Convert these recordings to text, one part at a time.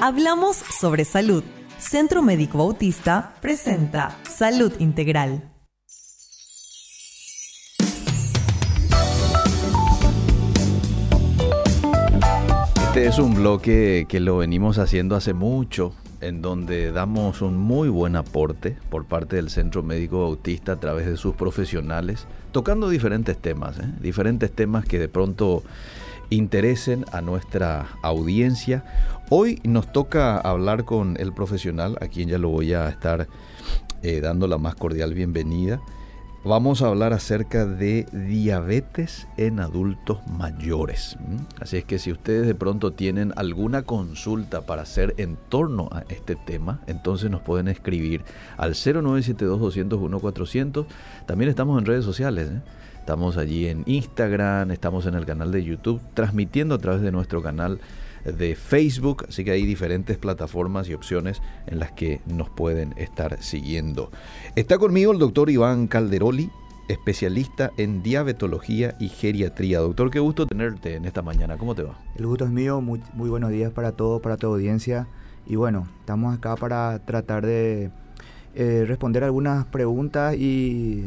Hablamos sobre salud. Centro Médico Bautista presenta Salud Integral. Este es un bloque que lo venimos haciendo hace mucho, en donde damos un muy buen aporte por parte del Centro Médico Bautista a través de sus profesionales, tocando diferentes temas, ¿eh? diferentes temas que de pronto interesen a nuestra audiencia. Hoy nos toca hablar con el profesional, a quien ya lo voy a estar eh, dando la más cordial bienvenida. Vamos a hablar acerca de diabetes en adultos mayores. Así es que si ustedes de pronto tienen alguna consulta para hacer en torno a este tema, entonces nos pueden escribir al 0972-201-400. También estamos en redes sociales. ¿eh? Estamos allí en Instagram, estamos en el canal de YouTube, transmitiendo a través de nuestro canal de Facebook, así que hay diferentes plataformas y opciones en las que nos pueden estar siguiendo. Está conmigo el doctor Iván Calderoli, especialista en diabetología y geriatría. Doctor, qué gusto tenerte en esta mañana. ¿Cómo te va? El gusto es mío, muy, buenos días para todos, para tu audiencia. Y bueno, estamos acá para tratar de eh, responder algunas preguntas y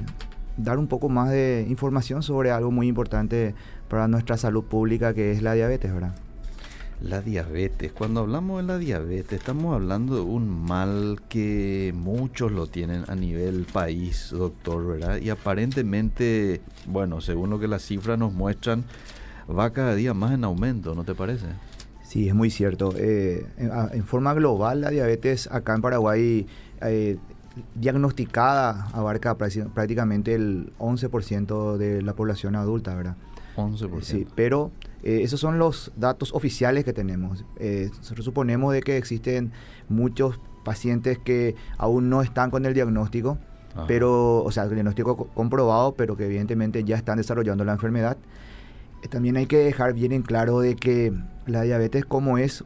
dar un poco más de información sobre algo muy importante para nuestra salud pública que es la diabetes, ¿verdad? La diabetes. Cuando hablamos de la diabetes, estamos hablando de un mal que muchos lo tienen a nivel país, doctor, ¿verdad? Y aparentemente, bueno, según lo que las cifras nos muestran, va cada día más en aumento, ¿no te parece? Sí, es muy cierto. Eh, en, forma global, la diabetes acá en Paraguay eh, diagnosticada abarca prácticamente el 11% de la población adulta, ¿verdad? 11%. Sí, pero eh, esos son los datos oficiales que tenemos. Eh, nosotros suponemos de que existen muchos pacientes que aún no están con el diagnóstico, pero, o sea, el diagnóstico comprobado, pero que evidentemente ya están desarrollando la enfermedad. Eh, también hay que dejar bien en claro de que la diabetes como es,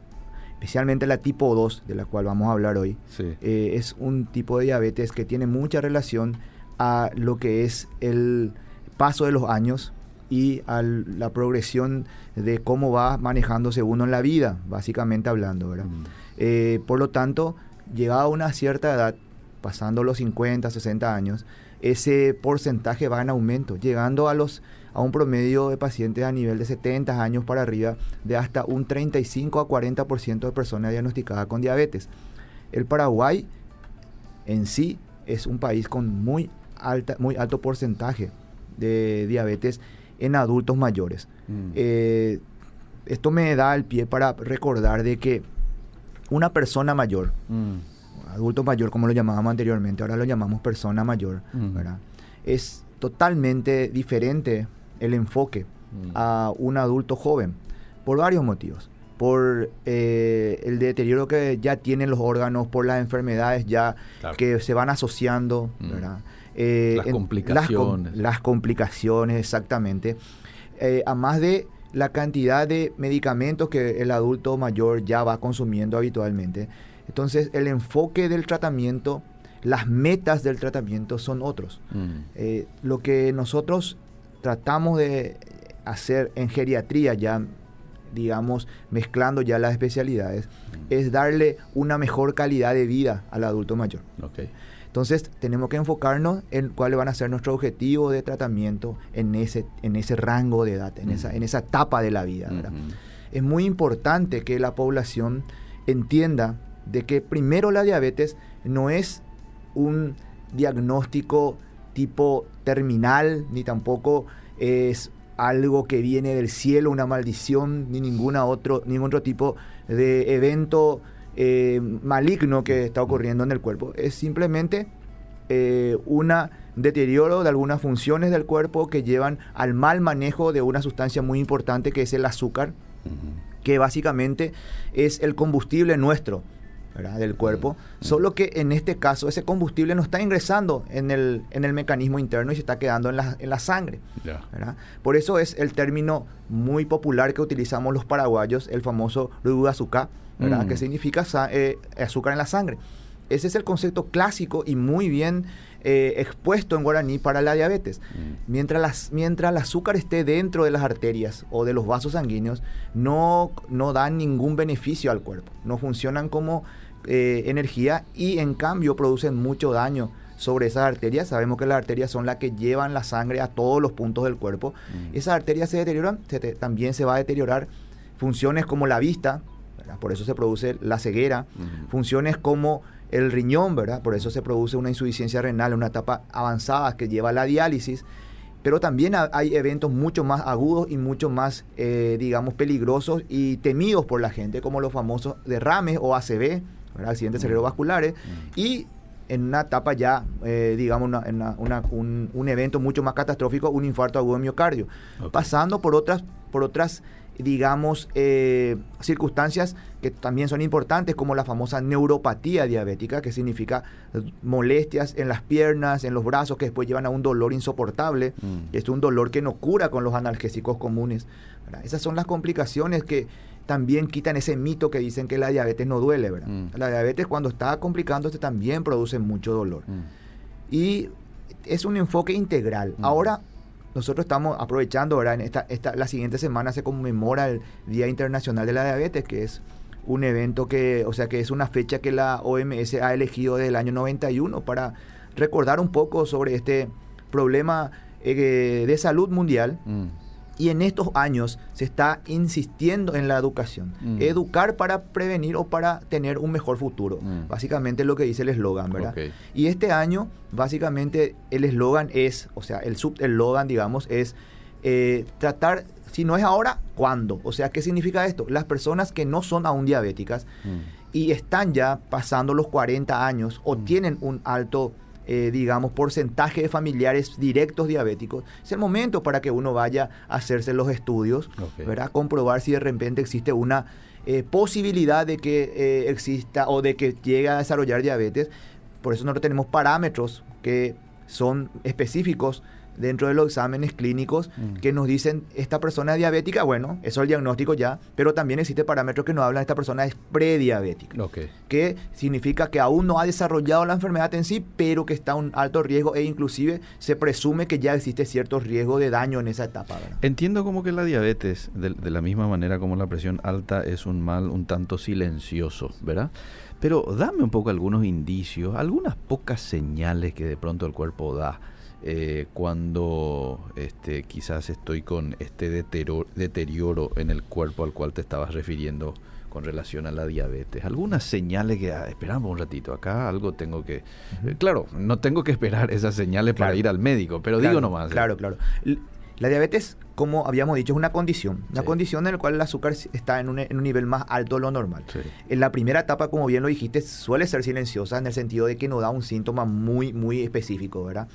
especialmente la tipo 2, de la cual vamos a hablar hoy, es un tipo de diabetes que tiene mucha relación a lo que es el paso de los años, y a la progresión de cómo va manejándose uno en la vida, básicamente hablando. ¿verdad? Mm. Eh, por lo tanto, llegada a una cierta edad, pasando los 50, 60 años, ese porcentaje va en aumento, llegando a, los, a un promedio de pacientes a nivel de 70 años para arriba, de hasta un 35 a 40% de personas diagnosticadas con diabetes. El Paraguay en sí es un país con muy, alta, muy alto porcentaje de diabetes en adultos mayores. Mm. Eh, esto me da el pie para recordar de que una persona mayor, mm. adulto mayor como lo llamábamos anteriormente, ahora lo llamamos persona mayor, mm. es totalmente diferente el enfoque a un adulto joven por varios motivos. Por eh, el deterioro que ya tienen los órganos, por las enfermedades ya que se van asociando, ¿verdad? Eh, las complicaciones. Las, complicaciones, exactamente. Eh, a más de la cantidad de medicamentos que el adulto mayor ya va consumiendo habitualmente. Entonces, el enfoque del tratamiento, las metas del tratamiento son otros. Mm. Eh, lo que nosotros tratamos de hacer en geriatría, ya digamos, mezclando ya las especialidades, es darle una mejor calidad de vida al adulto mayor. Okay. Entonces tenemos que enfocarnos en cuáles van a ser nuestros objetivos de tratamiento en ese, en ese rango de edad, en, esa, en esa etapa de la vida. Es muy importante que la población entienda de que primero la diabetes no es un diagnóstico tipo terminal, ni tampoco es algo que viene del cielo, una maldición, ni ninguna otro, ningún otro tipo de evento eh, maligno que está ocurriendo en el cuerpo. Es simplemente eh, un deterioro de algunas funciones del cuerpo que llevan al mal manejo de una sustancia muy importante que es el azúcar, que básicamente es el combustible nuestro. Del cuerpo, solo que en este caso ese combustible no está ingresando en el, en el mecanismo interno y se está quedando en la, en la sangre. Por eso es el término muy popular que utilizamos los paraguayos, el famoso azúcar, ¿verdad? Que mm. significa eh, azúcar en la sangre. ese es el concepto clásico y muy bien eh, expuesto en guaraní para la diabetes. Mm. Mientras, las, mientras el azúcar esté dentro de las arterias o de los vasos sanguíneos, no, no dan ningún beneficio al cuerpo. No funcionan como eh, energía y en cambio producen mucho daño sobre esas arterias. Sabemos que las arterias son las que llevan la sangre a todos los puntos del cuerpo. Mm. Esas arterias se deterioran, también se va a deteriorar funciones como la vista, por eso se produce la ceguera, funciones como el riñón, ¿verdad? Por eso se produce una insuficiencia renal en una etapa avanzada que lleva a la diálisis. Pero también hay eventos mucho más agudos y mucho más, eh, digamos, peligrosos y temidos por la gente, como los famosos derrames o ACV, accidentes cerebrovasculares. Y en una etapa ya, eh, digamos, un, evento mucho más catastrófico, un infarto agudo de miocardio. Pasando por otras, por otras digamos, eh, circunstancias que también son importantes, como la famosa neuropatía diabética, que significa molestias en las piernas, en los brazos, que después llevan a un dolor insoportable. Mm. Es un dolor que no cura con los analgésicos comunes. Esas son las complicaciones que también quitan ese mito que dicen que la diabetes no duele. ¿verdad? Mm. La diabetes cuando está complicándose también produce mucho dolor. Mm. Y es un enfoque integral. Ahora nosotros estamos aprovechando, ¿verdad? En esta, esta, la siguiente semana se conmemora el Día Internacional de la Diabetes, que es un evento que, o sea, que es una fecha que la OMS ha elegido desde el año 91 para recordar un poco sobre este problema eh, de salud mundial. Mm. Y en estos años se está insistiendo en la educación. Mm. Educar para prevenir o para tener un mejor futuro. Mm. Básicamente lo que dice el eslogan, ¿verdad? Y este año, básicamente, el eslogan es, o sea, el subeslogan, digamos, es eh, tratar, si no es ahora, ¿cuándo? O sea, ¿qué significa esto? Las personas que no son aún diabéticas mm. y están ya pasando los 40 años o tienen un alto eh, digamos, porcentaje de familiares directos diabéticos, es el momento para que uno vaya a hacerse los estudios, ¿verdad? Comprobar si de repente existe una eh, posibilidad de que eh, exista o de que llegue a desarrollar diabetes. Por eso nosotros tenemos parámetros que son específicos dentro de los exámenes clínicos mm. que nos dicen esta persona es diabética, bueno, eso es el diagnóstico ya, pero también existe parámetros que nos hablan esta persona es prediabética, que significa que aún no ha desarrollado la enfermedad en sí, pero que está a un alto riesgo e inclusive se presume que ya existe cierto riesgo de daño en esa etapa. Entiendo como que la diabetes, de, de la misma manera como la presión alta, es un mal un tanto silencioso, ¿verdad? Pero dame un poco algunos indicios, algunas pocas señales que de pronto el cuerpo da eh, cuando este, quizás estoy con este deterioro, en el cuerpo al cual te estabas refiriendo con relación a la diabetes. Algunas señales que, ah, esperamos un ratito, acá algo tengo que... Claro, no tengo que esperar esas señales para ir al médico, pero digo nomás. ¿eh? Claro, claro. La diabetes, como habíamos dicho, es una condición. Una condición en la cual el azúcar está en un, nivel más alto de lo normal. En la primera etapa, como bien lo dijiste, suele ser silenciosa en el sentido de que no da un síntoma muy, muy específico, ¿verdad?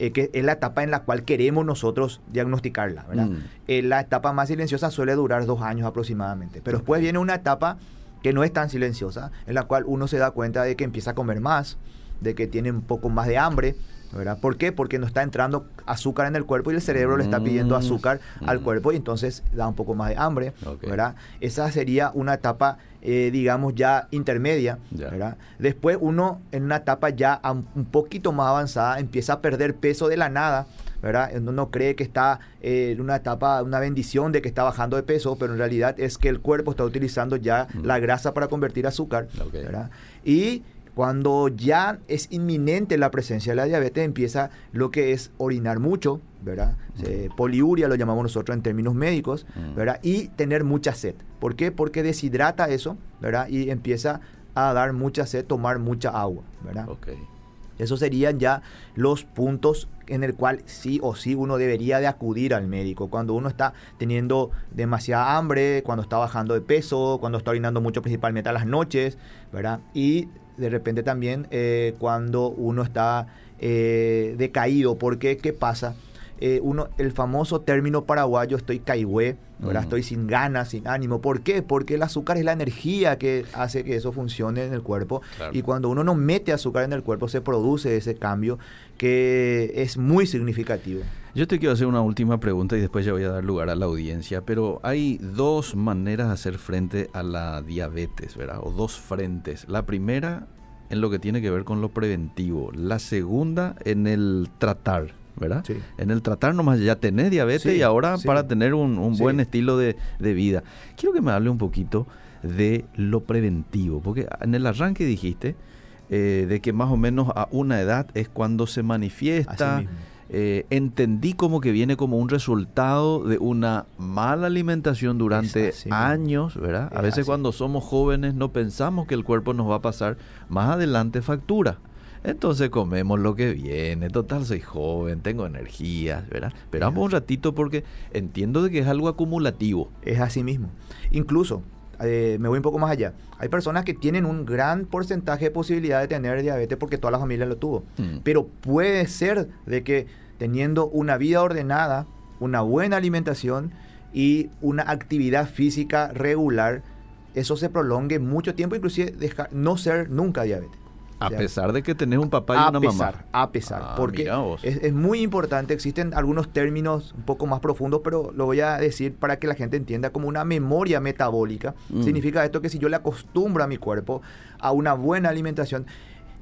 Eh, que es la etapa en la cual queremos nosotros diagnosticarla. ¿verdad? Mm. Eh, la etapa más silenciosa suele durar dos años aproximadamente, pero después viene una etapa que no es tan silenciosa, en la cual uno se da cuenta de que empieza a comer más, de que tiene un poco más de hambre, ¿verdad? ¿Por qué? Porque no está entrando azúcar en el cuerpo y el cerebro le está pidiendo mm. azúcar al mm. cuerpo y entonces da un poco más de hambre, ¿verdad? Esa sería una etapa eh, digamos, ya intermedia. Después uno en una etapa ya un poquito más avanzada empieza a perder peso de la nada. ¿verdad? Uno cree que está eh, en una etapa, una bendición de que está bajando de peso, pero en realidad es que el cuerpo está utilizando ya mm. la grasa para convertir azúcar. Y cuando ya es inminente la presencia de la diabetes, empieza lo que es orinar mucho, ¿verdad? Mm. poliuria lo llamamos nosotros en términos médicos, mm. ¿verdad? Y tener mucha sed. ¿Por qué? Porque deshidrata eso, ¿verdad? Y empieza a dar mucha sed, tomar mucha agua, ¿verdad? Okay. Esos serían ya los puntos en el cual sí o sí uno debería de acudir al médico. Cuando uno está teniendo demasiada hambre, cuando está bajando de peso, cuando está orinando mucho principalmente a las noches, ¿verdad? Y de repente también eh, cuando uno está eh, decaído, porque ¿qué pasa? Eh, uno, el famoso término paraguayo estoy caigüe, mm. estoy sin ganas, sin ánimo. ¿Por qué? Porque el azúcar es la energía que hace que eso funcione en el cuerpo. Y cuando uno no mete azúcar en el cuerpo se produce ese cambio que es muy significativo. Yo te quiero hacer una última pregunta y después ya voy a dar lugar a la audiencia, pero hay dos maneras de hacer frente a la diabetes, ¿verdad? O dos frentes. La primera en lo que tiene que ver con lo preventivo, la segunda en el tratar, ¿verdad? En el tratar nomás ya tenés diabetes y ahora para tener un, buen estilo de, vida. Quiero que me hable un poquito de lo preventivo, porque en el arranque dijiste eh, de que más o menos a una edad es cuando se manifiesta. Eh, entendí como que viene como un resultado de una mala alimentación durante años, ¿verdad? A veces cuando somos jóvenes no pensamos que el cuerpo nos va a pasar más adelante factura. Entonces comemos lo que viene, total soy joven, tengo energía, ¿verdad? Esperamos un ratito porque entiendo de que es algo acumulativo. Es así mismo. Incluso, eh, me voy un poco más allá. Hay personas que tienen un gran porcentaje de posibilidad de tener diabetes porque toda la familia lo tuvo. Mm. Pero puede ser de que teniendo una vida ordenada, una buena alimentación y una actividad física regular, eso se prolongue mucho tiempo, inclusive dejar, no ser nunca diabetes. A pesar de que tenés un papá y una mamá. A pesar, ah, porque es, muy importante, existen algunos términos un poco más profundos, pero lo voy a decir para que la gente entienda como una memoria metabólica. Mm. Significa esto que si yo le acostumbro a mi cuerpo a una buena alimentación,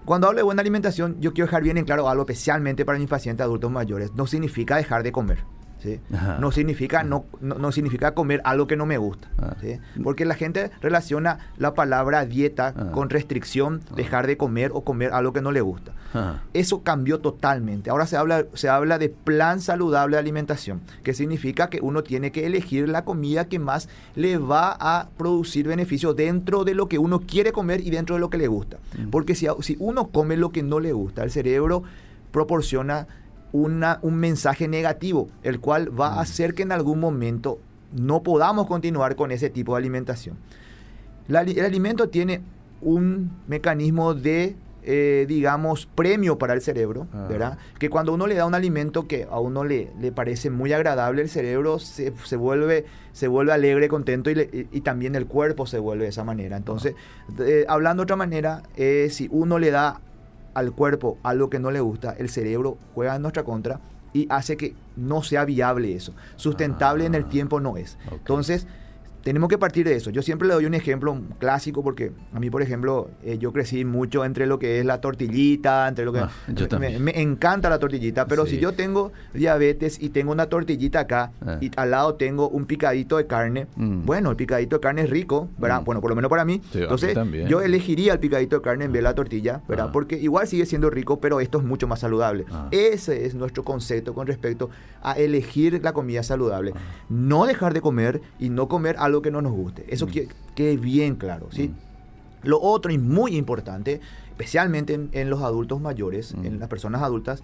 cuando hablo de buena alimentación, yo quiero dejar bien en claro algo especialmente para mis pacientes adultos mayores. No significa dejar de comer. No significa, no, no, significa comer algo que no me gusta. Porque la gente relaciona la palabra dieta con restricción, dejar de comer o comer algo que no le gusta. Eso cambió totalmente. Ahora se habla, se habla de plan saludable de alimentación, que significa que uno tiene que elegir la comida que más le va a producir beneficio dentro de lo que uno quiere comer y dentro de lo que le gusta. Mm. Porque si, si uno come lo que no le gusta, el cerebro proporciona un mensaje negativo, el cual va a mm. hacer que en algún momento no podamos continuar con ese tipo de alimentación. el alimento tiene un mecanismo de, eh, digamos, premio para el cerebro, ah. ¿verdad? Que cuando uno le da un alimento que a uno le, le parece muy agradable, el cerebro se, vuelve, se vuelve alegre, contento y, también el cuerpo se vuelve de esa manera. Entonces, hablando de otra manera, eh, si uno le da al cuerpo algo que no le gusta, el cerebro juega en nuestra contra y hace que no sea viable eso. Sustentable en el ah, tiempo no es. Entonces, tenemos que partir de eso. Yo siempre le doy un ejemplo clásico porque a mí, por ejemplo, eh, yo crecí mucho entre lo que es la tortillita, entre lo que... Ah, me, encanta la tortillita, pero si yo tengo diabetes y tengo una tortillita acá ah. y al lado tengo un picadito de carne, mm. bueno, el picadito de carne es rico, ¿verdad? Mm. Bueno, por lo menos para mí. Entonces, yo elegiría el picadito de carne en vez de la tortilla, ¿verdad? Ah. Porque igual sigue siendo rico, pero esto es mucho más saludable. Ese es nuestro concepto con respecto a elegir la comida saludable. No dejar de comer y no comer algo que no nos guste. Eso mm. quede, bien claro, ¿sí? Mm. Lo otro y muy importante, especialmente en, los adultos mayores, en mm. las personas adultas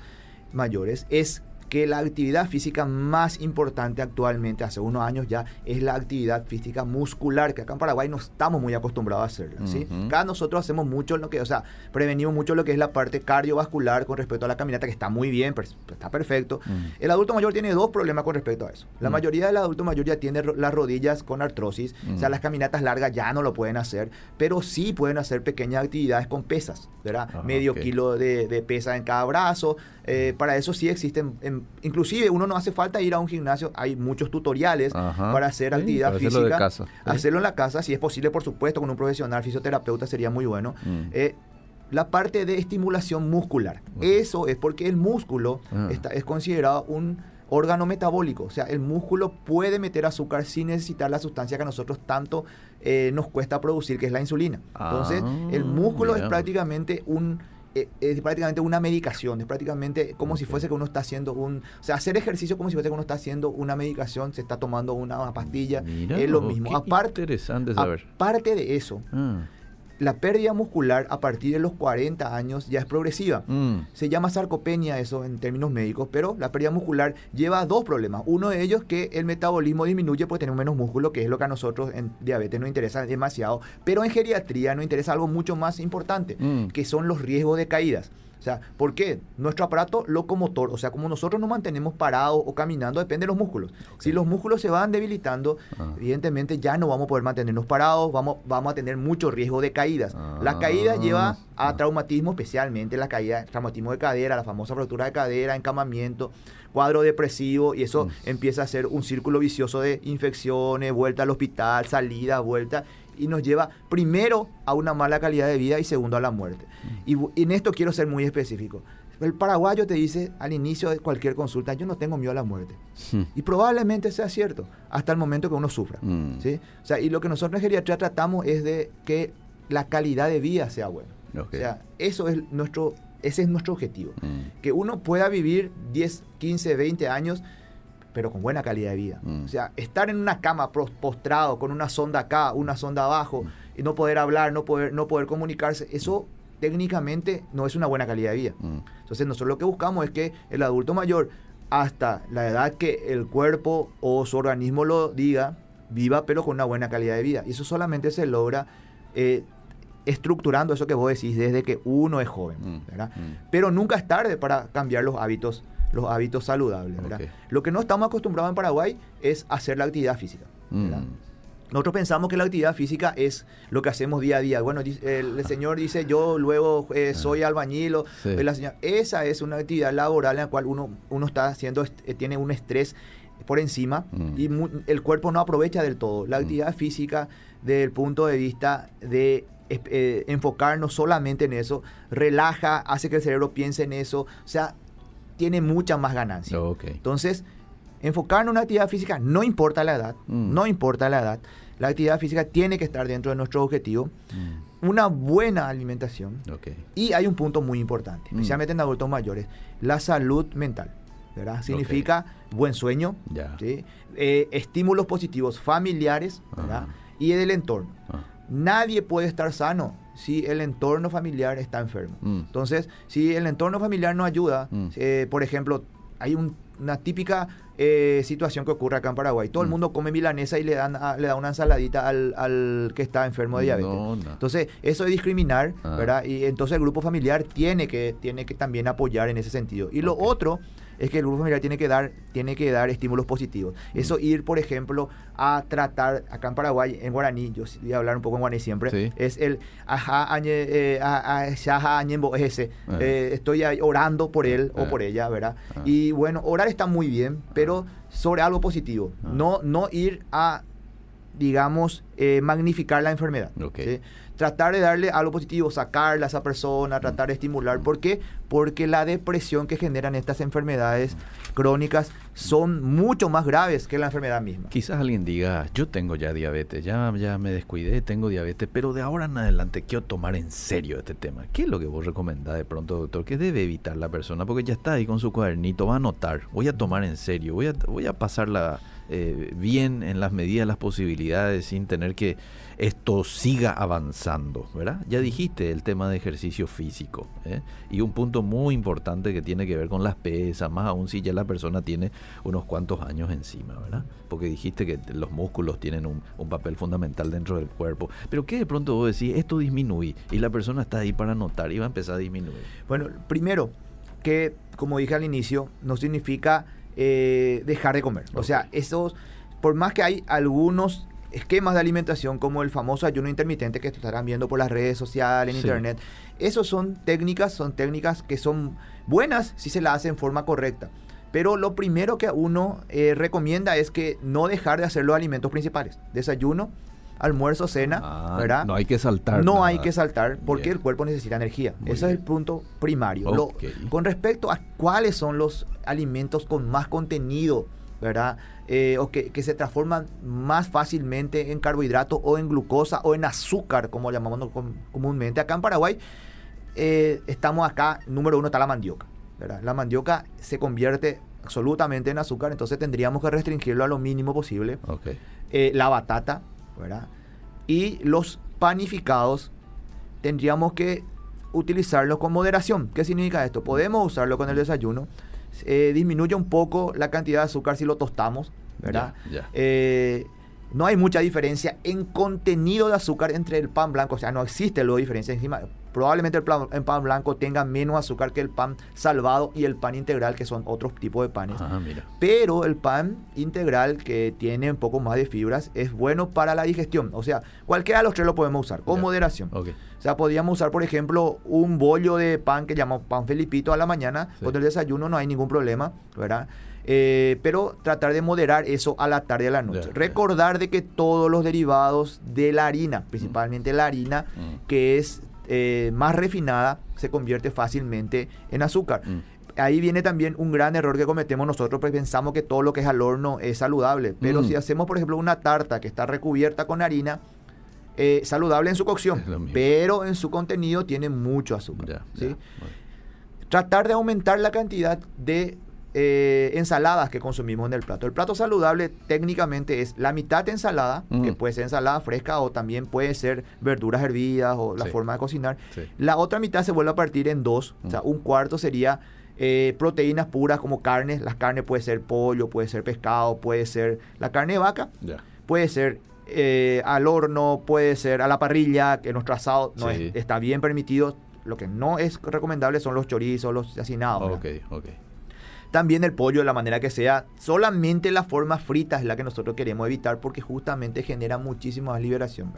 mayores, es que la actividad física más importante actualmente, hace unos años ya, es la actividad física muscular, que acá en Paraguay no estamos muy acostumbrados a hacerla. ¿sí? Acá nosotros hacemos mucho lo que, o sea, prevenimos mucho lo que es la parte cardiovascular con respecto a la caminata, que está muy bien, está perfecto. El adulto mayor tiene dos problemas con respecto a eso. La mayoría del adulto mayor ya tiene las rodillas con artrosis, o sea, las caminatas largas ya no lo pueden hacer, pero sí pueden hacer pequeñas actividades con pesas, ¿verdad? Medio kilo de, de, pesa en cada brazo. Eh, para eso sí existen inclusive uno no hace falta ir a un gimnasio, hay muchos tutoriales para hacer actividad física. Hacerlo, hacerlo en la casa, si es posible, por supuesto, con un profesional fisioterapeuta sería muy bueno. Mm. Eh, la parte de estimulación muscular. Eso es porque el músculo ah. está, es considerado un órgano metabólico. O sea, el músculo puede meter azúcar sin necesitar la sustancia que a nosotros tanto eh, nos cuesta producir, que es la insulina. Entonces, el ah, músculo es prácticamente un eh, es prácticamente una medicación, es prácticamente como si fuese que uno está haciendo un... O sea, hacer ejercicio como si fuese que uno está haciendo una medicación, se está tomando una, pastilla, es lo mismo. aparte, interesante saber. Aparte de eso, ah la pérdida muscular a partir de los 40 años ya es progresiva. Mm. Se llama sarcopenia eso en términos médicos, pero la pérdida muscular lleva dos problemas. Uno de ellos que el metabolismo disminuye porque tenemos menos músculo, que es lo que a nosotros en diabetes nos interesa demasiado, pero en geriatría nos interesa algo mucho más importante, mm. que son los riesgos de caídas. O sea, ¿por qué? Nuestro aparato locomotor, o sea, como nosotros nos mantenemos parados o caminando, depende de los músculos. Si los músculos se van debilitando, ah. evidentemente ya no vamos a poder mantenernos parados, vamos, vamos a tener mucho riesgo de caídas. la caída lleva a ah. traumatismo, especialmente la caída, traumatismo de cadera, la famosa fractura de cadera, encamamiento, cuadro depresivo, y eso empieza a ser un círculo vicioso de infecciones, vuelta al hospital, salida, vuelta, y nos lleva primero a una mala calidad de vida y segundo a la muerte. Y, y en esto quiero ser muy específico. El paraguayo te dice al inicio de cualquier consulta, yo no tengo miedo a la muerte. Hmm. Y probablemente sea cierto, hasta el momento que uno sufra. Mm. ¿sí? O sea, y lo que nosotros en geriatría tratamos es de que la calidad de vida sea buena. O sea, eso es nuestro, ese es nuestro objetivo. Mm. Que uno pueda vivir 10, 15, 20 años, pero con buena calidad de vida. Mm. O sea, estar en una cama postrado, con una sonda acá, una sonda abajo, y no poder hablar, no poder, no poder comunicarse, eso técnicamente no es una buena calidad de vida. Mm. Entonces nosotros lo que buscamos es que el adulto mayor, hasta la edad que el cuerpo o su organismo lo diga, viva pero con una buena calidad de vida. Y eso solamente se logra eh, estructurando eso que vos decís desde que uno es joven. Mm, ¿verdad? mm. Pero nunca es tarde para cambiar los hábitos, los hábitos saludables. Lo que no estamos acostumbrados en Paraguay es hacer la actividad física. Mm. Nosotros pensamos que la actividad física es lo que hacemos día a día. Bueno, el, el señor dice, yo luego eh, soy albañil. o- Ah. Sí. eh, la señora- esa es una actividad laboral en la cual uno, uno está haciendo, eh, tiene un estrés por encima Mm. y el cuerpo no aprovecha del todo. La Mm. actividad física, desde el punto de vista de eh, enfocarnos solamente en eso, relaja, hace que el cerebro piense en eso. O sea, tiene mucha más ganancia. Ok. Entonces, enfocarnos en una actividad física, no importa la edad, Mm. no importa la edad, la actividad física tiene que estar dentro de nuestro objetivo, Mm. una buena alimentación Ok. y hay un punto muy importante, Mm. especialmente en adultos mayores, la salud mental, ¿verdad? Significa buen sueño. Eh, estímulos positivos familiares, ¿verdad? Ajá. Y del entorno. Ah. Nadie puede estar sano si el entorno familiar está enfermo. Mm. Entonces, si el entorno familiar no ayuda, Mm. eh, por ejemplo, hay un- una típica eh, situación que ocurre acá en Paraguay. Todo el Mm. mundo come milanesa y le dan, a- le da una ensaladita al, al que está enfermo de diabetes. No, no. Entonces, eso es discriminar, Ah. ¿verdad? Y entonces el grupo familiar tiene que, tiene que también apoyar en ese sentido. Y lo otro es que el grupo familiar tiene que dar, tiene que dar estímulos positivos. Mm. Eso ir, por ejemplo, a tratar, acá en Paraguay, en guaraní, yo voy a hablar un poco en guaraní siempre, Sí. es el ajá, añe, eh, a- ese. Ah. Eh, estoy ahí orando por él o Ah. por ella, ¿verdad? Ah. Y bueno, orar está muy bien, pero sobre algo positivo. Ah. No, no ir a, digamos, eh, magnificar la enfermedad. Tratar de darle algo positivo, sacarla a esa persona, tratar de estimular. ¿Por qué? Porque la depresión que generan estas enfermedades crónicas son mucho más graves que la enfermedad misma. Quizás alguien diga, yo tengo ya diabetes, ya, ya me descuidé, tengo diabetes, pero de ahora en adelante quiero tomar en serio este tema. ¿Qué es lo que vos recomendás de pronto, doctor? ¿Qué debe evitar la persona? Porque ya está ahí con su cuadernito, va a anotar, voy a tomar en serio, voy a, voy a pasarla eh, bien en las medidas, las posibilidades, sin tener que esto siga avanzando, ¿verdad? Ya dijiste el tema de ejercicio físico, ¿eh? y un punto muy importante que tiene que ver con las pesas, más aún si ya la persona tiene unos cuantos años encima, ¿verdad? Porque dijiste que los músculos tienen un, un papel fundamental dentro del cuerpo. Pero ¿qué de pronto vos decís? Esto disminuye y la persona está ahí para notar y va a empezar a disminuir. Bueno, primero, que como dije al inicio, no significa eh, dejar de comer. O sea, esos, por más que hay algunos esquemas de alimentación como el famoso ayuno intermitente que estarán viendo por las redes sociales, en Sí. internet, esos son técnicas, son técnicas que son buenas si se las hace en forma correcta. Pero lo primero que uno eh, recomienda es que no dejar de hacer los alimentos principales. Desayuno, almuerzo, cena, Ah, ¿verdad? No hay que saltar. No nada. hay que saltar porque Bien. el cuerpo necesita energía. Muy Ese es el punto primario. Lo- con respecto a cuáles son los alimentos con más contenido, ¿verdad? Eh, o que, que se transforman más fácilmente en carbohidrato o en glucosa o en azúcar, como llamamos com- comúnmente. Acá en Paraguay eh, estamos acá, número uno está la mandioca, ¿verdad? La mandioca se convierte absolutamente en azúcar, entonces tendríamos que restringirlo a lo mínimo posible eh, la batata, ¿verdad? Y los panificados tendríamos que utilizarlos con moderación. ¿Qué significa esto? Podemos usarlo con el desayuno. eh, disminuye un poco la cantidad de azúcar si lo tostamos. Eh, no hay mucha diferencia en contenido de azúcar entre el pan blanco, o sea, no existe luego diferencia encima. Probablemente el el pan, blanco tenga menos azúcar que el pan salvado y el pan integral, que son otros tipos de panes. Ah, mira. Pero el pan integral, que tiene un poco más de fibras, es bueno para la digestión. O sea, cualquiera de los tres lo podemos usar, con moderación. O sea, podríamos usar, por ejemplo, un bollo de pan que llamamos pan felipito a la mañana. Sí. Con el desayuno no hay ningún problema, ¿verdad? Eh, pero tratar de moderar eso a la tarde y a la noche. Recordar de que todos los derivados de la harina, principalmente la harina, mm. que es eh, más refinada, se convierte fácilmente en azúcar. Mm. Ahí viene también un gran error que cometemos nosotros, porque pensamos que todo lo que es al horno es saludable. Pero mm. si hacemos, por ejemplo, una tarta que está recubierta con harina, eh, saludable en su cocción, pero en su contenido tiene mucho azúcar. Tratar de aumentar la cantidad de eh, ensaladas que consumimos en el plato. El plato saludable técnicamente es la mitad de ensalada, que puede ser ensalada fresca o también puede ser verduras hervidas o la forma de cocinar. La otra mitad se vuelve a partir en dos, o sea, un cuarto sería eh, proteínas puras como carnes. Las carnes puede ser pollo, puede ser pescado, puede ser la carne de vaca, puede ser eh, al horno, puede ser a la parrilla, que nuestro asado no está bien permitido. Lo que no es recomendable son los chorizos, los asinados. Ok, ok. También el pollo de la manera que sea. Solamente la forma frita es la que nosotros queremos evitar porque justamente genera muchísima liberación.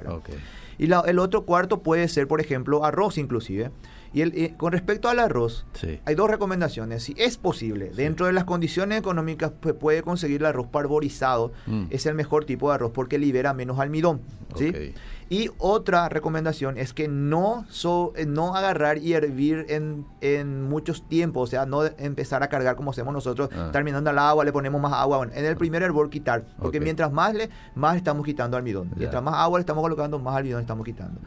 Y el otro cuarto puede ser, por ejemplo, arroz inclusive. Y el, eh, con respecto al arroz, hay dos recomendaciones. Si es posible, dentro de las condiciones económicas, pues puede conseguir el arroz parborizado. Mm. Es el mejor tipo de arroz porque libera menos almidón. ¿sí? Y otra recomendación es que no, eh, no agarrar y hervir en, en, muchos tiempos, o sea, no empezar a cargar como hacemos nosotros, ah. terminando el agua, le ponemos más agua. en el primer hervor quitar, porque mientras más le, más estamos quitando almidón. Mientras más agua le estamos colocando, más almidón estamos quitando.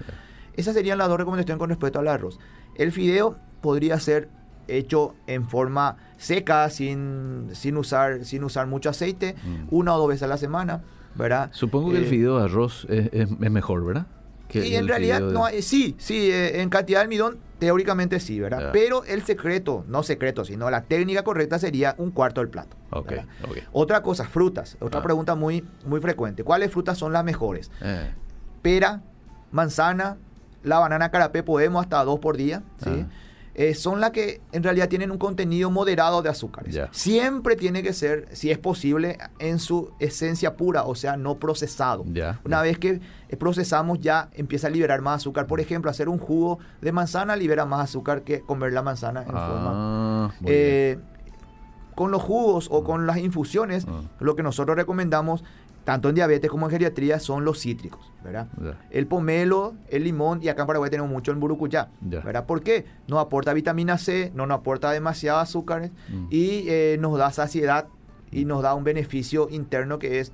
Esas serían las dos recomendaciones con respecto al arroz. El fideo podría ser hecho en forma seca, sin, sin, usar, sin usar mucho aceite, mm. una o dos veces a la semana. ¿Verdad? Supongo que el eh, fideo de arroz es, mejor, ¿verdad? y en realidad, no, sí, sí, eh, en cantidad de almidón, teóricamente sí, ¿verdad? Pero el secreto, no secreto, sino la técnica correcta sería un cuarto del plato. Okay, Otra cosa, frutas. Otra ah. pregunta muy, muy frecuente. ¿Cuáles frutas son las mejores? Eh. Pera, manzana, la banana carapé podemos hasta dos por día, ¿sí? Ah. Eh, son las que en realidad tienen un contenido moderado de azúcares. Siempre tiene que ser, si es posible, en su esencia pura, o sea, no procesado. Una vez que eh, procesamos ya empieza a liberar más azúcar. Por ejemplo, hacer un jugo de manzana libera más azúcar que comer la manzana en ah, forma... Eh, con los jugos o con las infusiones, ah. lo que nosotros recomendamos tanto en diabetes como en geriatría, son los cítricos, ¿verdad? El pomelo, el limón, y acá en Paraguay tenemos mucho el burucuyá, ¿verdad? ¿Por qué? Nos aporta vitamina C, no nos aporta demasiado azúcares mm. y eh, nos da saciedad y nos da un beneficio interno que es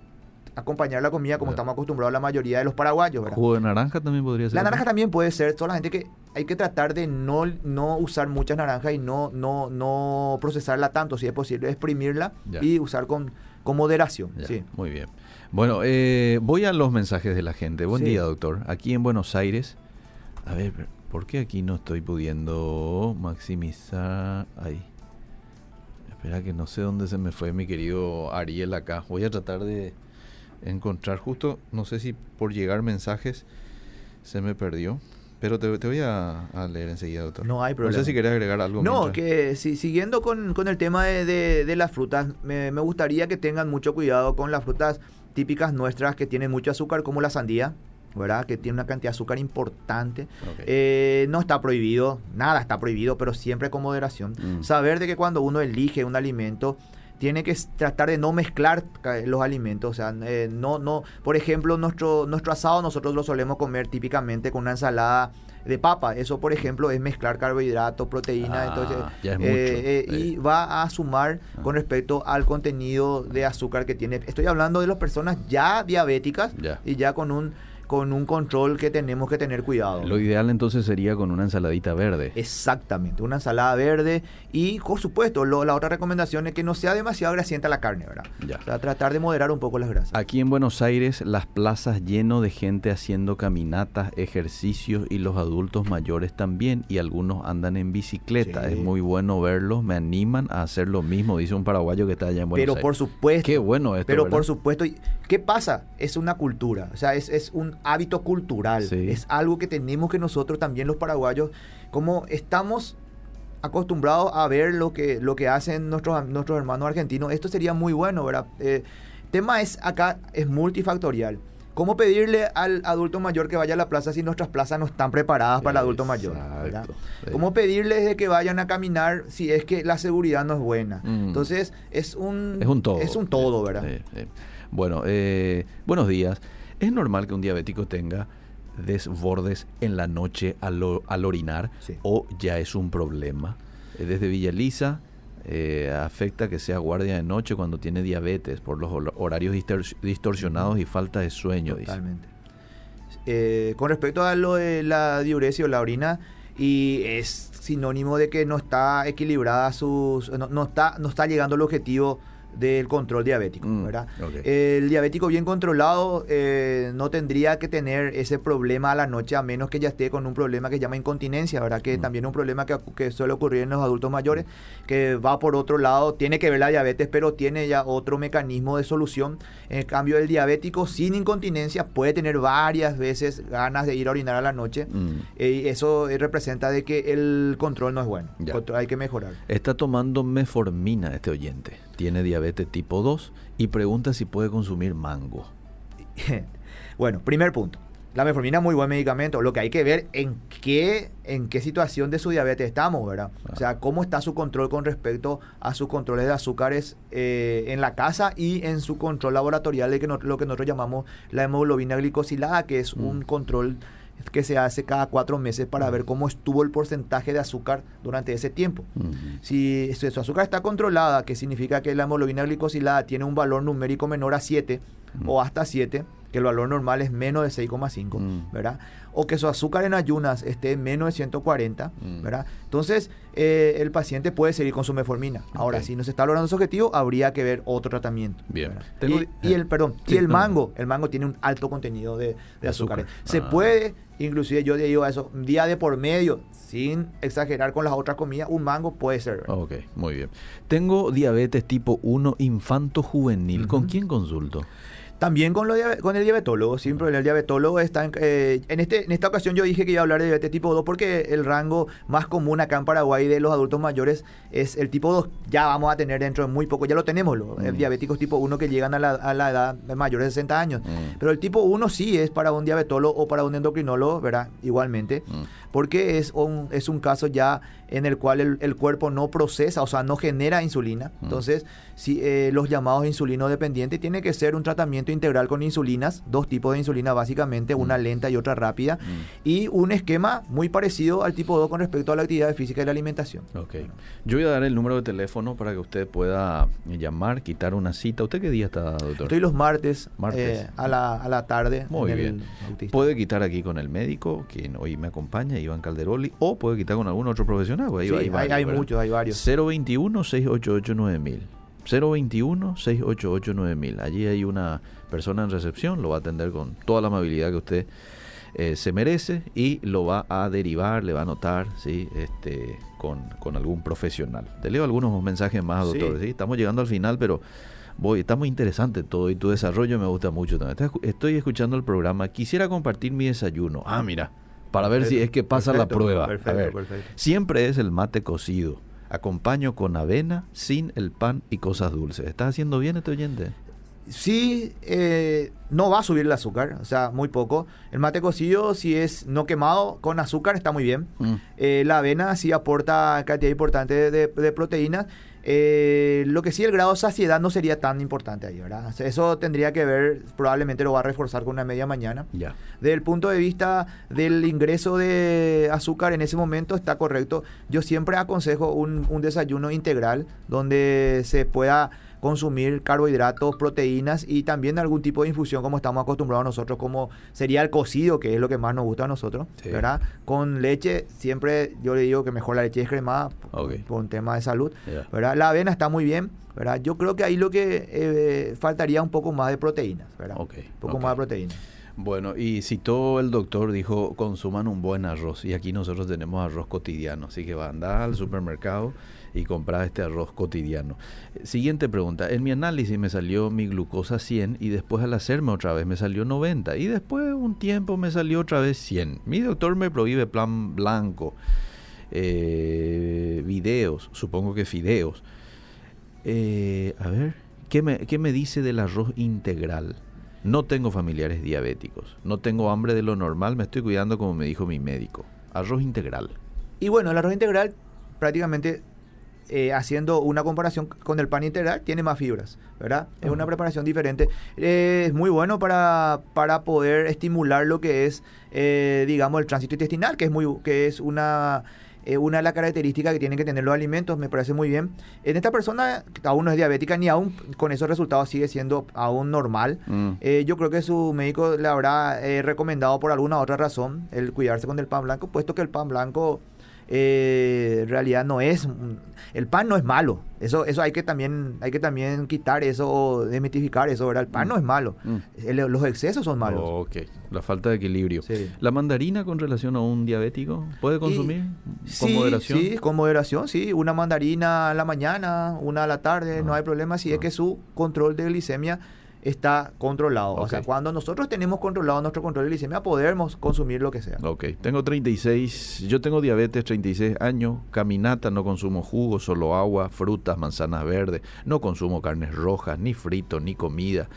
acompañar la comida como estamos acostumbrados la mayoría de los paraguayos, ¿verdad? ¿Jugo de naranja también podría ser? La naranja también puede ser, solamente que hay que tratar de no, no usar muchas naranjas y no, no, no procesarla tanto, si es posible, exprimirla y usar con, con moderación. Sí. Muy bien. Bueno, eh, voy a los mensajes de la gente. Buen día, doctor. Aquí en Buenos Aires. A ver, ¿por qué aquí no estoy pudiendo maximizar? Ahí. Espera que no sé dónde se me fue mi querido Ariel acá. Voy a tratar de encontrar justo, no sé si por llegar mensajes se me perdió. Pero te, voy a, leer enseguida, doctor. No hay problema. No sé si querés agregar algo. No, que si, siguiendo con, el tema de, las frutas, me, me, gustaría que tengan mucho cuidado con las frutas típicas nuestras que tienen mucho azúcar, como la sandía, ¿verdad? Que tiene una cantidad de azúcar importante. Eh, no está prohibido, nada está prohibido, pero siempre con moderación. Mm. Saber de que cuando uno elige un alimento, tiene que tratar de no mezclar los alimentos, o sea, eh, no, no, por ejemplo, nuestro, nuestro asado nosotros lo solemos comer típicamente con una ensalada de papa. Eso, por ejemplo, es mezclar carbohidratos, proteínas, ah, entonces, eh, eh, y va a sumar ah. con respecto al contenido de azúcar que tiene. Estoy hablando de las personas ya diabéticas y ya con un con un control que tenemos que tener cuidado. Lo ideal entonces sería con una ensaladita verde. Exactamente, una ensalada verde y por supuesto la otra recomendación es que no sea demasiado grasienta la carne, ¿verdad? Ya. O sea, tratar de moderar un poco las grasas. Aquí en Buenos Aires las plazas lleno de gente haciendo caminatas, ejercicios y los adultos mayores también y algunos andan en bicicleta. Es muy bueno verlos, me animan a hacer lo mismo, dice un paraguayo que está allá en Buenos Aires. Pero por supuesto. Qué bueno esto. Pero por supuesto, ¿qué pasa? Es una cultura, o sea, es, es un hábito cultural. Es algo que tenemos que nosotros también los paraguayos, como estamos acostumbrados a ver lo que, lo que hacen nuestros, nuestros hermanos argentinos, esto sería muy bueno, ¿verdad? El eh, tema es acá, es multifactorial. ¿Cómo pedirle al adulto mayor que vaya a la plaza si nuestras plazas no están preparadas para el adulto mayor? ¿Cómo pedirles que vayan a caminar si es que la seguridad no es buena? Mm. Entonces, es un, es un todo. Es un todo, ¿verdad? Bueno, eh, buenos días. ¿Es normal que un diabético tenga desbordes en la noche al, orinar o ya es un problema? Eh, desde Villa Elisa eh, afecta que sea guardia de noche cuando tiene diabetes por los horarios distorsionados y falta de sueño. Totalmente. Eh, con respecto a lo de la diuresis o la orina, y es sinónimo de que no está equilibrada sus, no, está, no está llegando al objetivo del control diabético. Mm, ¿verdad? El diabético bien controlado eh, no tendría que tener ese problema a la noche a menos que ya esté con un problema que se llama incontinencia, ¿verdad? que mm. también es un problema que, suele ocurrir en los adultos mayores, que va por otro lado, tiene que ver la diabetes, pero tiene ya otro mecanismo de solución. En cambio, el diabético sin incontinencia puede tener varias veces ganas de ir a orinar a la noche mm. eh, y eso representa de que el control no es bueno, hay que mejorar. Está tomando meformina este oyente tiene diabetes tipo 2 y pregunta si puede consumir mango. bueno, primer punto. La metformina es muy buen medicamento. Lo que hay que ver en qué, en qué situación de su diabetes estamos, ¿verdad? O sea, cómo está su control con respecto a sus controles de azúcares eh, en la casa y en su control laboratorial de que lo que nosotros llamamos la hemoglobina glicosilada, que es mm. un control que se hace cada cuatro meses para ver cómo estuvo el porcentaje de azúcar durante ese tiempo. si, su azúcar está controlada, que significa que la hemoglobina glicosilada tiene un valor numérico menor a 7 o hasta 7, que el valor normal es menos de 6,5, mm. ¿verdad? O que su azúcar en ayunas esté menos de 140, mm. ¿verdad? Entonces, eh, el paciente puede seguir con su meformina. Ahora, si no se está logrando su objetivo, habría que ver otro tratamiento. Bien. Y, el, perdón, y el mango, el mango tiene un alto contenido de, azúcar. Se ah. puede, inclusive yo digo a eso, un día de por medio, sin exagerar con las otras comidas, un mango puede ser. Ok, muy bien. Tengo diabetes tipo 1 infanto juvenil. ¿Con quién consulto? También con, lo con el diabetólogo, problema. El diabetólogo está en, eh, en, este, en esta ocasión yo dije que iba a hablar de diabetes tipo 2 porque el rango más común acá en Paraguay de los adultos mayores es el tipo 2. Ya vamos a tener dentro de muy poco, ya lo tenemos, los mm. diabéticos tipo 1 que llegan a la, a la edad de mayores de 60 años. Mm. Pero el tipo 1 sí es para un diabetólogo o para un endocrinólogo, ¿verdad? Igualmente. Mm. Porque es un, es un caso ya en el cual el, cuerpo no procesa, o sea, no genera insulina. Mm. Entonces, si, eh, los llamados insulino dependientes tiene que ser un tratamiento integral con insulinas, dos tipos de insulina básicamente, una mm. lenta y otra rápida, mm. y un esquema muy parecido al tipo 2 con respecto a la actividad física y la alimentación. Ok. Yo voy a dar el número de teléfono para que usted pueda llamar, quitar una cita. ¿Usted qué día está, doctor? Estoy los martes, eh, a, la, a, la, tarde. Muy bien. Puede quitar aquí con el médico, quien hoy me acompaña, Iván Calderoli, o puede quitar con algún otro profesional hay, muchos, hay varios. 021-688-9000. 021-688-9000. Allí hay una persona en recepción, lo va a atender con toda la amabilidad que usted eh, se merece y lo va a derivar, le va a anotar ¿sí? este, con, algún profesional. Te leo algunos mensajes más, doctor. Sí. Estamos llegando al final, pero voy, está muy interesante todo y tu desarrollo me gusta mucho también. Estoy escuchando el programa, quisiera compartir mi desayuno. Ah, mira para ver si es que pasa la prueba. Perfecto, perfecto. Siempre es el mate cocido. Acompaño con avena, sin el pan y cosas dulces. ¿Estás haciendo bien este oyente? Sí, eh, no va a subir el azúcar, o sea, muy poco. El mate cocido, si es no quemado con azúcar, está muy bien. Mm. Eh, la avena sí aporta cantidad importante de, de proteínas eh, lo que sí, el grado de saciedad no sería tan importante ahí, ¿verdad? Eso tendría que ver, probablemente lo va a reforzar con una media mañana. Ya. Desde el punto de vista del ingreso de azúcar en ese momento está correcto. Yo siempre aconsejo un, un desayuno integral donde se pueda consumir carbohidratos, proteínas y también algún tipo de infusión como estamos acostumbrados nosotros, como sería el cocido, que es lo que más nos gusta a nosotros, ¿verdad? Con leche, siempre yo le digo que mejor la leche es cremada por un tema de salud, ¿verdad? La avena está muy bien, ¿verdad? Yo creo que ahí lo que eh, faltaría un poco más de proteínas, ¿verdad? Un poco más de proteínas. Bueno, y citó el doctor, dijo, consuman un buen arroz. Y aquí nosotros tenemos arroz cotidiano, así que va a andar al supermercado y comprar este arroz cotidiano. Siguiente pregunta. En mi análisis me salió mi glucosa 100 y después al hacerme otra vez me salió 90 y después un tiempo me salió otra vez 100. Mi doctor me prohíbe plan blanco, eh, videos, supongo que fideos. Eh, a ver, ¿qué me, ¿qué me dice del arroz integral? No tengo familiares diabéticos, no tengo hambre de lo normal, me estoy cuidando como me dijo mi médico. Arroz integral. Y bueno, el arroz integral prácticamente eh, haciendo una comparación con el pan integral, tiene más fibras, ¿verdad? Es una preparación diferente. Eh, es muy bueno para, para poder estimular lo que es, eh, digamos, el tránsito intestinal, que es, muy, que es una eh, una de las características que tienen que tener los alimentos, me parece muy bien. En esta persona, aún no es diabética, ni aún con esos resultados sigue siendo aún normal. Mm. Eh, yo creo que su médico le habrá eh, recomendado por alguna otra razón el cuidarse con el pan blanco, puesto que el pan blanco eh, en realidad no es el pan no es malo eso eso hay que también hay que también quitar eso o demitificar eso verdad el pan mm. no es malo mm. los excesos son malos ok la falta de equilibrio la mandarina con relación a un diabético puede consumir con moderación sí con moderación sí una mandarina a la mañana una a la tarde no ah. hay problema si es ah. que su control de glicemia está controlado. O sea, cuando nosotros tenemos controlado nuestro control de glicemia, podemos consumir lo que sea. Ok, tengo 36, yo tengo diabetes, 36 años, caminata, no consumo jugo, solo agua, frutas, manzanas verdes, no consumo carnes rojas, ni frito, ni comida.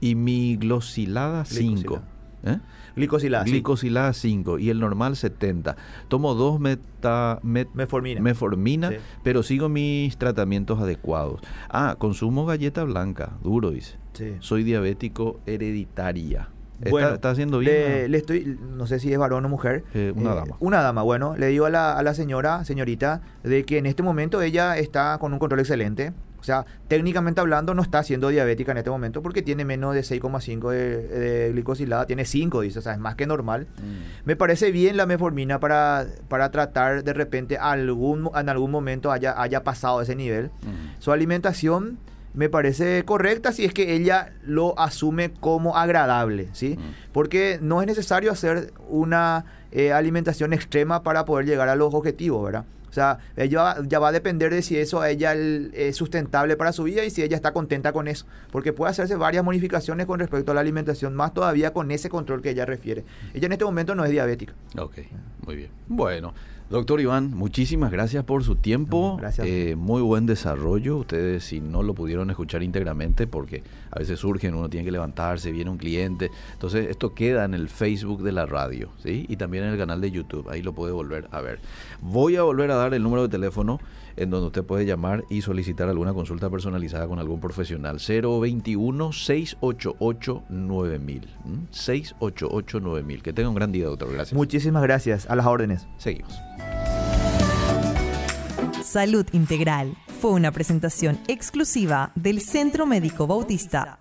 Y mi glosilada 5. ¿Eh? Glicosilada. Glicosilada 5 y el normal 70. Tomo dos meta, metformina, pero sigo mis tratamientos adecuados. Ah, consumo galleta blanca, duro dice. Soy diabético hereditaria. ¿Está, haciendo bien? Le, estoy, no sé si es varón o mujer. Eh, una eh, dama. Una dama, bueno. Le digo a la, a la señora, señorita, de que en este momento ella está con un control excelente o sea, técnicamente hablando, no está siendo diabética en este momento porque tiene menos de 6,5 de, glicosilada, tiene 5, dice, o sea, es más que normal. Mm. Me parece bien la meformina para, para tratar de repente algún, en algún momento haya, haya pasado ese nivel. Mm. Su alimentación me parece correcta si es que ella lo asume como agradable, ¿sí? Mm. Porque no es necesario hacer una eh, alimentación extrema para poder llegar a los objetivos, ¿verdad? O sea, ella ya va a depender de si eso a ella es sustentable para su vida y si ella está contenta con eso. Porque puede hacerse varias modificaciones con respecto a la alimentación, más todavía con ese control que ella refiere. Ella en este momento no es diabética. Ok, muy bien. Bueno. Doctor Iván, muchísimas gracias por su tiempo. gracias. Eh, muy buen desarrollo. Ustedes, si no lo pudieron escuchar íntegramente, porque a veces surgen, uno tiene que levantarse, viene un cliente. Entonces, esto queda en el Facebook de la radio, ¿sí? Y también en el canal de YouTube. Ahí lo puede volver a ver. Voy a volver a dar el número de teléfono en donde usted puede llamar y solicitar alguna consulta personalizada con algún profesional. 021-688-9000. 688-9000. Que tenga un gran día, doctor. Gracias. Muchísimas gracias. A las órdenes. Seguimos. Salud Integral. Fue una presentación exclusiva del Centro Médico Bautista